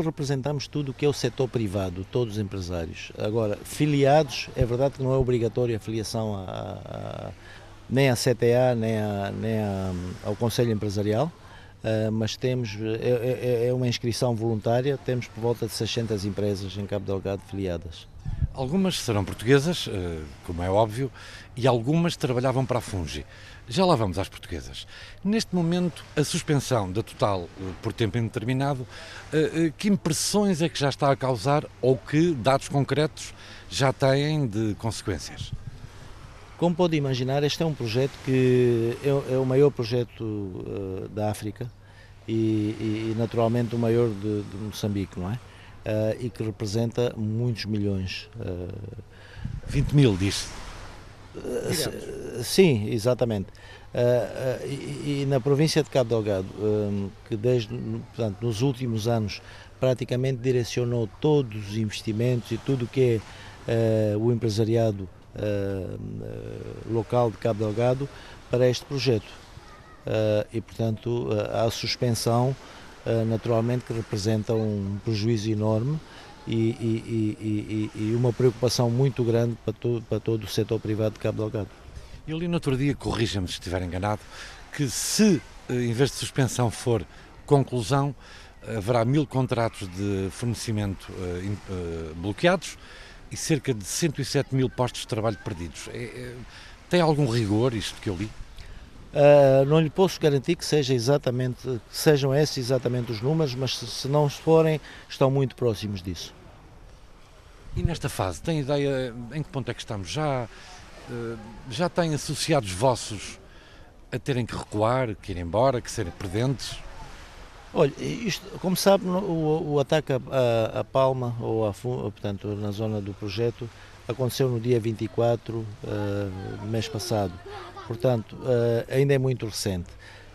representamos tudo o que é o setor privado, todos os empresários. Agora, filiados, é verdade que não é obrigatória a filiação a, a, nem à CTA, nem, a, nem ao Conselho Empresarial, uh, mas temos, é, é, é, uma inscrição voluntária, temos por volta de 600 empresas em Cabo Delgado filiadas. Algumas serão portuguesas, uh, como é óbvio, e algumas trabalhavam para a Fungi. Já lá vamos às portuguesas. Neste momento, a suspensão da Total eh, por tempo indeterminado, eh, eh, que impressões é que já está a causar ou que dados concretos já têm de consequências? Como pode imaginar, este é um projeto que é, o maior projeto da África e, naturalmente o maior de Moçambique, não é? E que representa muitos milhões. 20 mil, disse. Uh, sim, exatamente. Uh, uh, e, e, na província de Cabo Delgado, um, que desde, portanto, nos últimos anos praticamente direcionou todos os investimentos e tudo o que é o empresariado local de Cabo Delgado para este projeto. e, portanto, a suspensão, naturalmente, que representa um prejuízo enorme e, e, e, e, uma preocupação muito grande para, to, para todo o setor privado de Cabo Delgado. Eu li no outro dia, corrija-me se estiver enganado, que se eh, em vez de suspensão for conclusão, haverá mil contratos de fornecimento uh, uh, bloqueados e cerca de 107 mil postos de trabalho perdidos. É, é, tem algum rigor isto que eu li? Uh, não lhe posso garantir que seja exatamente, que sejam esses exatamente os números, mas se, se não forem, estão muito próximos disso. E nesta fase, tem ideia em que ponto é que estamos? Já, uh, já tem associados vossos a terem que recuar, que ir embora, que serem prudentes? Olha, isto, como sabe, o, o ataque a, a, Palma, ou a, portanto, na zona do projeto, aconteceu no dia 24 uh, do mês passado. Portanto, uh, ainda é muito recente.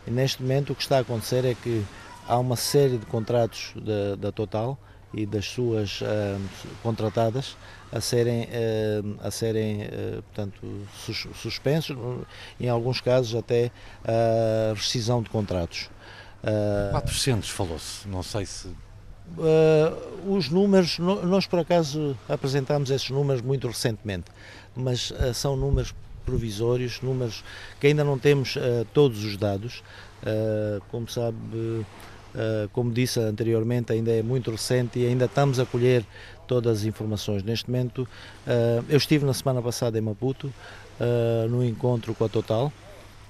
E neste momento o que está a acontecer é que há uma série de contratos da, da Total e das suas uh, contratadas a serem, uh, a serem portanto, sus, suspensos, em alguns casos até a rescisão de contratos. 400 falou-se, não sei se Uh, os números, nós por acaso apresentámos esses números muito recentemente, mas uh, são números provisórios, números que ainda não temos uh, todos os dados. como sabe, como disse anteriormente, ainda é muito recente e ainda estamos a colher todas as informações. Neste momento, eu estive na semana passada em Maputo, no encontro com a Total,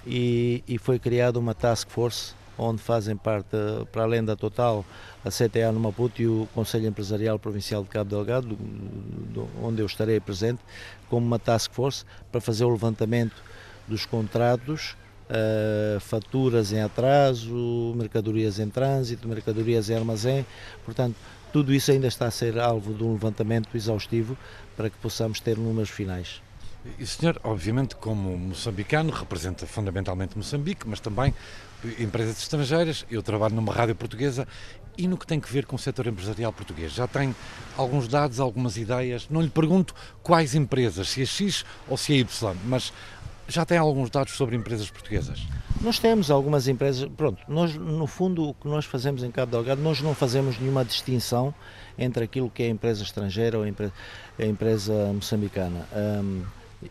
e, e foi criada uma task force onde fazem parte, para além da Total, a CTA no Maputo e o Conselho Empresarial Provincial de Cabo Delgado, onde eu estarei presente, como uma task force para fazer o levantamento dos contratos, uh, faturas em atraso, mercadorias em trânsito, mercadorias em armazém, portanto, tudo isso ainda está a ser alvo de um levantamento exaustivo para que possamos ter números finais. E o senhor, obviamente, como moçambicano, representa fundamentalmente Moçambique, mas também empresas estrangeiras. Eu trabalho numa rádio portuguesa e no que tem que ver com o setor empresarial português. Já tem alguns dados, algumas ideias. Não lhe pergunto quais empresas, se é X ou se é Y, mas já tem alguns dados sobre empresas portuguesas? Nós temos algumas empresas, pronto, nós no fundo o que nós fazemos em Cabo Delgado, nós não fazemos nenhuma distinção entre aquilo que é empresa estrangeira ou a empresa, a empresa moçambicana. Um,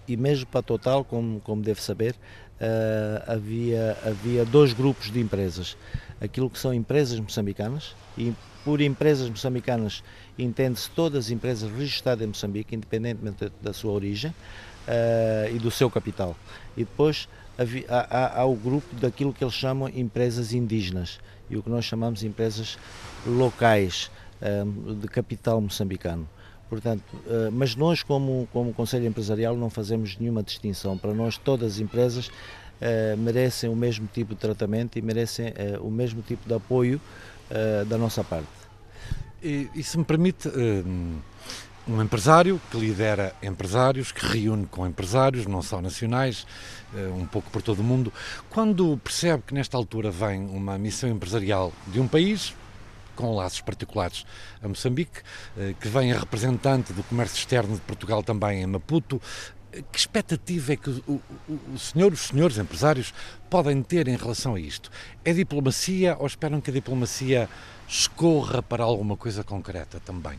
e mesmo para a Total, como, como deve saber, uh, havia, havia dois grupos de empresas. Aquilo que são empresas moçambicanas, e por empresas moçambicanas entende-se todas as empresas registradas em Moçambique, independentemente da sua origem uh, e do seu capital. E depois havia, há, há, o grupo daquilo que eles chamam empresas indígenas e o que nós chamamos empresas locais uh, de capital moçambicano. Portanto, eh, mas nós, como, como Conselho Empresarial, não fazemos nenhuma distinção. Para nós, todas as empresas uh, merecem o mesmo tipo de tratamento e merecem uh, o mesmo tipo de apoio da nossa parte. E, e se me permite, um empresário que lidera empresários, que reúne com empresários, não só nacionais, um pouco por todo o mundo, quando percebe que nesta altura vem uma missão empresarial de um país, com laços particulares a Moçambique, eh, que vem a representante do comércio externo de Portugal também em Maputo. que expectativa é que o, o, o senhor, os senhores empresários podem ter em relação a isto? É diplomacia ou esperam que a diplomacia escorra para alguma coisa concreta também?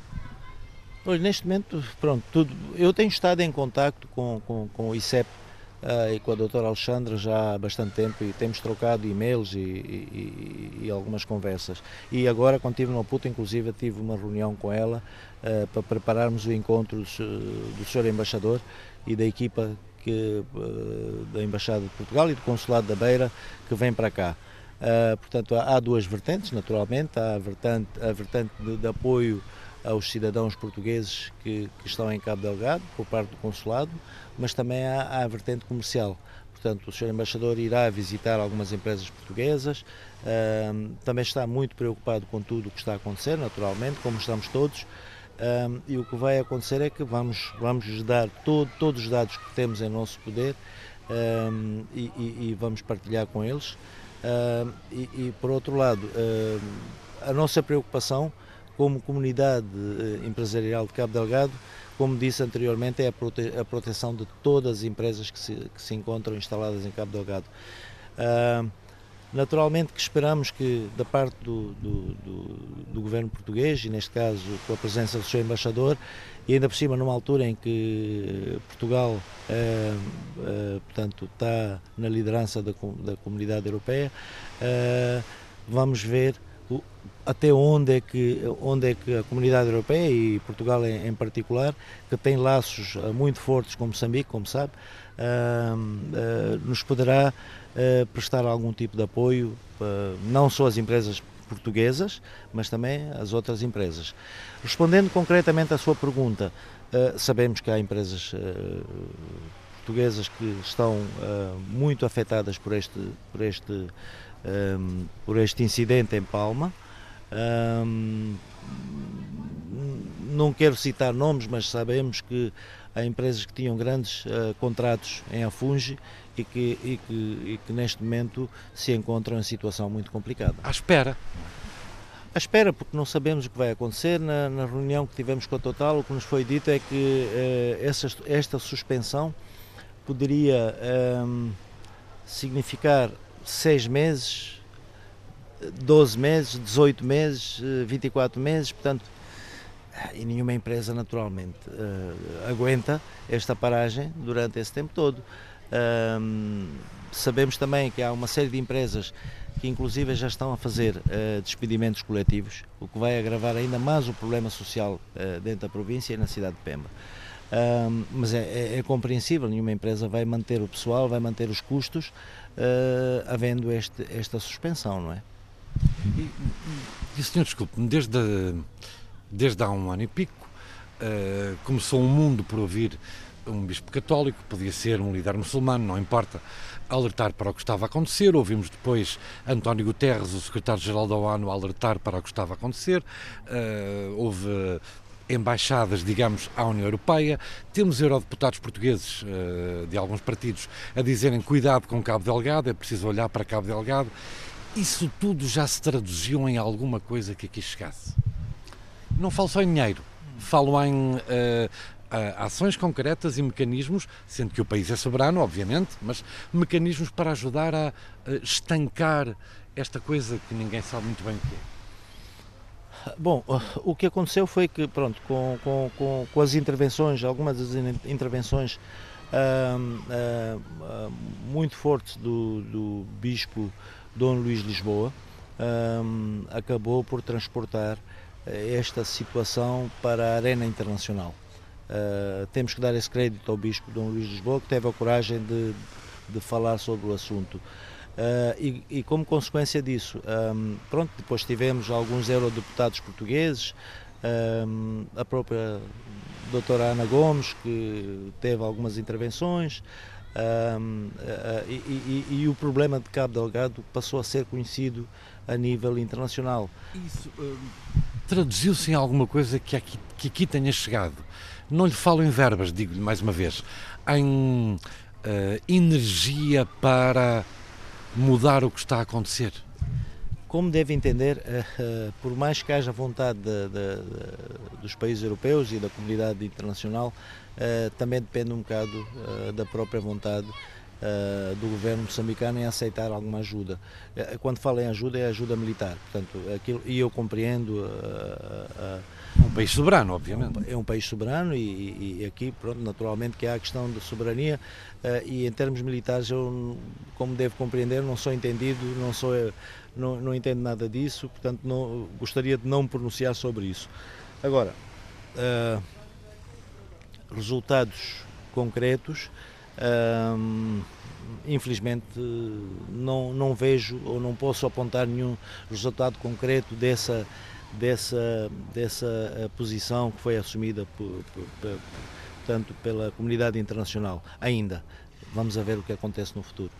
Hoje, neste momento, pronto, tudo, eu tenho estado em contacto com, com, com o ICEP e com a doutora Alexandra já há bastante tempo e temos trocado e-mails e, e, e, algumas conversas. E agora, quando estive no Maputo, inclusive, tive uma reunião com ela uh, para prepararmos o encontro do, Sr. Embaixador e da equipa que, uh, da Embaixada de Portugal e do Consulado da Beira que vem para cá. Uh, portanto, há, há, duas vertentes, naturalmente. Há a vertente, a vertente de, de apoio aos cidadãos portugueses que, que, estão em Cabo Delgado, por parte do Consulado, mas também há, a vertente comercial. Portanto, o Sr. Embaixador irá visitar algumas empresas portuguesas, uh, também está muito preocupado com tudo o que está a acontecer, naturalmente, como estamos todos, uh, e o que vai acontecer é que vamos, vamos dar todo, todos os dados que temos em nosso poder uh, e, e, e, vamos partilhar com eles. E, e, por outro lado, a nossa preocupação como comunidade eh, empresarial de Cabo Delgado, como disse anteriormente, é a, prote a proteção de todas as empresas que se, que se encontram instaladas em Cabo Delgado. Uh, naturalmente que esperamos que da parte do, do, do, do, governo português, e neste caso com a presença do seu embaixador, e ainda por cima numa altura em que Portugal uh, uh, portanto, está na liderança da, da comunidade europeia, vamos ver até onde é que onde é que a comunidade europeia e Portugal em, em particular que tem laços uh, muito fortes com Moçambique como sabe uh, uh, nos poderá uh, prestar algum tipo de apoio não só as empresas portuguesas mas também as outras empresas. Respondendo concretamente à sua pergunta sabemos que há empresas portuguesas que estão muito afetadas por este por este por este incidente em Palma um, não quero citar nomes, mas sabemos que há empresas que tinham grandes uh, contratos em Afunge e que, e, que, e que neste momento se encontram em situação muito complicada. À espera? À espera, porque não sabemos o que vai acontecer. Na, na reunião que tivemos com a Total, o que nos foi dito é que uh, essa, esta suspensão poderia significar seis meses 12 meses, 18 meses, 24 meses, portanto, e nenhuma empresa naturalmente uh, aguenta esta paragem durante esse tempo todo. Um, sabemos também que há uma série de empresas que inclusive já estão a fazer uh, despedimentos coletivos, o que vai agravar ainda mais o problema social uh, dentro da província e na cidade de Pemba. Mas é, é, é, compreensível, nenhuma empresa vai manter o pessoal, vai manter os custos, uh, havendo este, esta suspensão, não é? E, e senhor, desculpe-me, desde, desde há um ano e pico uh, começou um mundo por ouvir um bispo católico, podia ser um líder muçulmano, não importa, alertar para o que estava a acontecer. Ouvimos depois António Guterres, o secretário-geral da ONU, alertar para o que estava a acontecer. Uh, houve embaixadas, digamos, à União Europeia. Temos eurodeputados portugueses uh, de alguns partidos a dizerem cuidado com Cabo Delgado, é preciso olhar para Cabo Delgado. Isso tudo já se traduziu em alguma coisa que aqui chegasse? Não falo só em dinheiro, falo em uh, ações concretas e mecanismos, sendo que o país é soberano, obviamente, mas mecanismos para ajudar a estancar esta coisa que ninguém sabe muito bem o que é. Bom, o que aconteceu foi que, pronto, com, com, com, com as intervenções, algumas das intervenções uh, uh, muito fortes do, do bispo Dom Luís Lisboa, um, acabou por transportar eh, esta situação para a arena internacional. Uh, temos que dar esse crédito ao Bispo Dom Luís Lisboa, que teve a coragem de, de falar sobre o assunto. Uh, e, e, como consequência disso, um, pronto, depois tivemos alguns eurodeputados portugueses, um, a própria doutora Ana Gomes, que teve algumas intervenções, um, uh, e, e, e, o problema de Cabo Delgado passou a ser conhecido a nível internacional. Isso uh, traduziu-se em alguma coisa que aqui, que aqui tenha chegado. Não lhe falo em verbas, digo-lhe mais uma vez, em uh, energia para mudar o que está a acontecer. Como deve entender, por mais que haja vontade de, de, dos países europeus e da comunidade internacional também depende um bocado da própria vontade Uh, do governo moçambicano em aceitar alguma ajuda. Uh, quando falo em ajuda, é ajuda militar. Portanto, aquilo, e eu compreendo. Uh, um país soberano, obviamente. É um, é um país soberano e, e, aqui, pronto, naturalmente que há a questão da soberania e em termos militares, eu, como devo compreender, não sou entendido, não sou, não, não entendo nada disso, portanto, não, gostaria de não me pronunciar sobre isso. Agora, resultados concretos infelizmente não, não vejo ou não posso apontar nenhum resultado concreto dessa, dessa, dessa eh, posição que foi assumida por, por, por, portanto, pela comunidade internacional ainda. Vamos ver o que acontece no futuro.